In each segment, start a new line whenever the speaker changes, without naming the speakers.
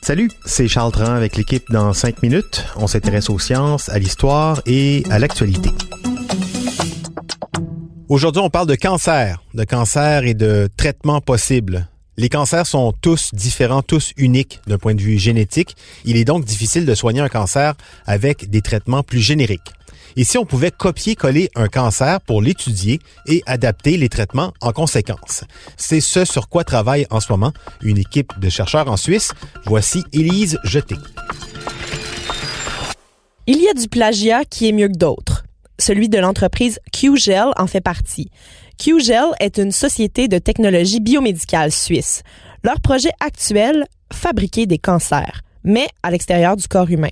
Salut, c'est Charles Tran avec l'équipe dans 5 minutes. On s'intéresse aux sciences, à l'histoire et à l'actualité. Aujourd'hui, on parle de cancer, de cancer et de traitements possibles. Les cancers sont tous différents, tous uniques d'un point de vue génétique. Il est donc difficile de soigner un cancer avec des traitements plus génériques. Et si on pouvait copier-coller un cancer pour l'étudier et adapter les traitements en conséquence? C'est ce sur quoi travaille en ce moment une équipe de chercheurs en Suisse. Voici Élise Jeté.
Il y a du plagiat qui est mieux que d'autres. Celui de l'entreprise QGel en fait partie. QGel est une société de technologie biomédicale suisse. Leur projet actuel, fabriquer des cancers, mais à l'extérieur du corps humain.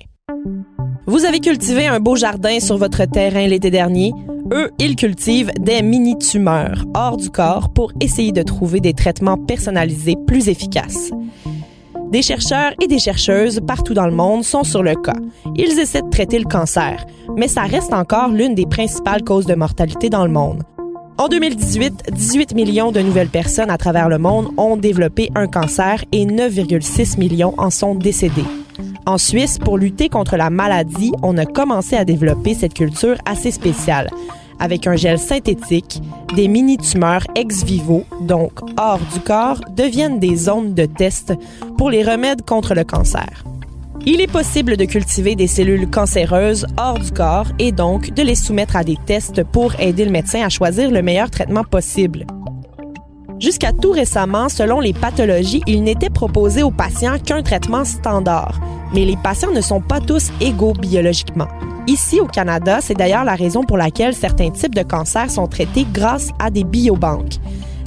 Vous avez cultivé un beau jardin sur votre terrain l'été dernier. Eux, ils cultivent des mini-tumeurs hors du corps pour essayer de trouver des traitements personnalisés plus efficaces. Des chercheurs et des chercheuses partout dans le monde sont sur le cas. Ils essaient de traiter le cancer, mais ça reste encore l'une des principales causes de mortalité dans le monde. En 2018, 18 millions de nouvelles personnes à travers le monde ont développé un cancer et 9,6 millions en sont décédés. En Suisse, pour lutter contre la maladie, on a commencé à développer cette culture assez spéciale avec un gel synthétique, des mini-tumeurs ex vivo, donc hors du corps, deviennent des zones de test pour les remèdes contre le cancer. Il est possible de cultiver des cellules cancéreuses hors du corps et donc de les soumettre à des tests pour aider le médecin à choisir le meilleur traitement possible. Jusqu'à tout récemment, selon les pathologies, il n'était proposé aux patients qu'un traitement standard. Mais les patients ne sont pas tous égaux biologiquement. Ici au Canada, c'est d'ailleurs la raison pour laquelle certains types de cancers sont traités grâce à des biobanques.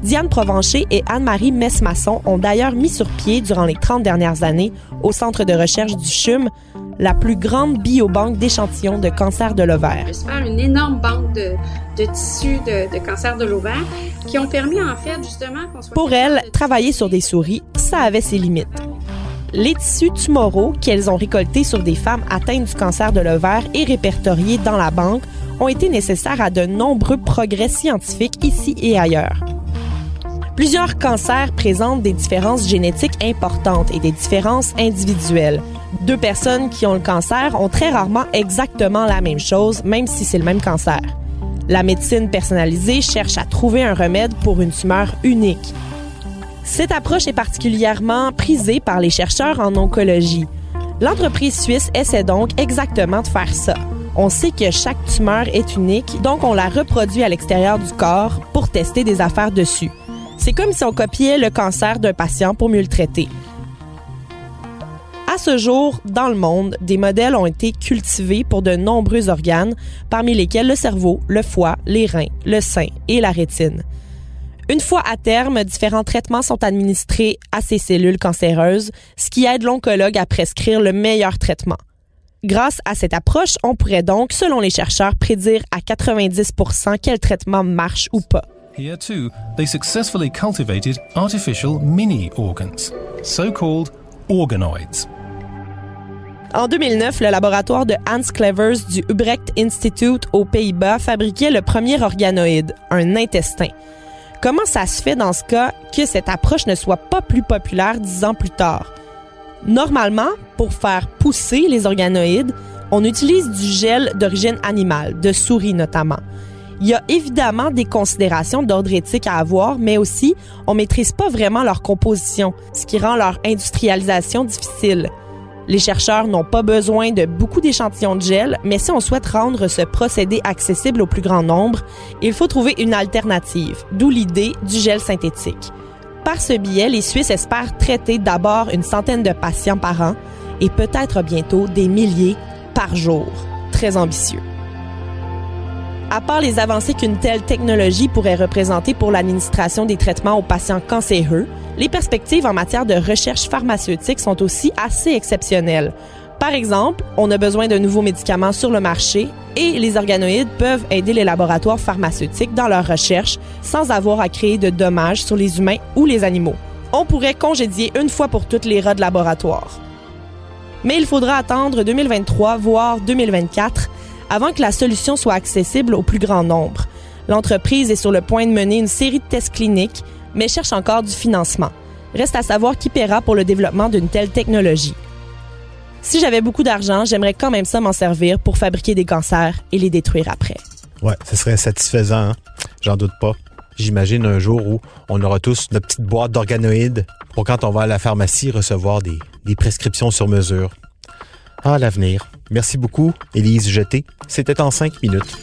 Diane Provencher et Anne-Marie Messmasson ont d'ailleurs mis sur pied durant les 30 dernières années au centre de recherche du CHUM la plus grande biobanque d'échantillons de cancer de l'ovaire.
faire une énorme banque de, tissus de, cancer de l'ovaire qui ont permis en fait justement qu'on soit...
Pour elle, travailler sur des souris, ça avait ses limites. Les tissus tumoraux qu'elles ont récoltés sur des femmes atteintes du cancer de l'ovaire et répertoriés dans la banque ont été nécessaires à de nombreux progrès scientifiques ici et ailleurs. Plusieurs cancers présentent des différences génétiques importantes et des différences individuelles. Deux personnes qui ont le cancer ont très rarement exactement la même chose, même si c'est le même cancer. La médecine personnalisée cherche à trouver un remède pour une tumeur unique. Cette approche est particulièrement prisée par les chercheurs en oncologie. L'entreprise suisse essaie donc exactement de faire ça. On sait que chaque tumeur est unique, donc on la reproduit à l'extérieur du corps pour tester des affaires dessus. C'est comme si on copiait le cancer d'un patient pour mieux le traiter. À ce jour, dans le monde, des modèles ont été cultivés pour de nombreux organes, parmi lesquels le cerveau, le foie, les reins, le sein et la rétine. Une fois à terme, différents traitements sont administrés à ces cellules cancéreuses, ce qui aide l'oncologue à prescrire le meilleur traitement. Grâce à cette approche, on pourrait donc, selon les chercheurs, prédire à 90 quel traitement marche ou pas.
Here too, they successfully cultivated artificial mini organs, so-called organoids.
En 2009, le laboratoire de Hans Clevers du Ubrecht Institute aux Pays-Bas fabriquait le premier organoïde, un intestin. Comment ça se fait dans ce cas que cette approche ne soit pas plus populaire dix ans plus tard? Normalement, pour faire pousser les organoïdes, on utilise du gel d'origine animale, de souris notamment. Il y a évidemment des considérations d'ordre éthique à avoir, mais aussi on maîtrise pas vraiment leur composition, ce qui rend leur industrialisation difficile. Les chercheurs n'ont pas besoin de beaucoup d'échantillons de gel, mais si on souhaite rendre ce procédé accessible au plus grand nombre, il faut trouver une alternative, d'où l'idée du gel synthétique. Par ce biais, les Suisses espèrent traiter d'abord une centaine de patients par an et peut-être bientôt des milliers par jour. Très ambitieux. À part les avancées qu'une telle technologie pourrait représenter pour l'administration des traitements aux patients cancéreux, les perspectives en matière de recherche pharmaceutique sont aussi assez exceptionnelles. Par exemple, on a besoin de nouveaux médicaments sur le marché et les organoïdes peuvent aider les laboratoires pharmaceutiques dans leur recherche sans avoir à créer de dommages sur les humains ou les animaux. On pourrait congédier une fois pour toutes les rats de laboratoire. Mais il faudra attendre 2023, voire 2024 avant que la solution soit accessible au plus grand nombre. L'entreprise est sur le point de mener une série de tests cliniques, mais cherche encore du financement. Reste à savoir qui paiera pour le développement d'une telle technologie. Si j'avais beaucoup d'argent, j'aimerais quand même ça m'en servir pour fabriquer des cancers et les détruire après.
Ouais, ce serait satisfaisant, hein? j'en doute pas. J'imagine un jour où on aura tous notre petite boîte d'organoïdes pour quand on va à la pharmacie recevoir des, des prescriptions sur mesure. Ah, l'avenir. Merci beaucoup, Élise Jeté. C'était en cinq minutes.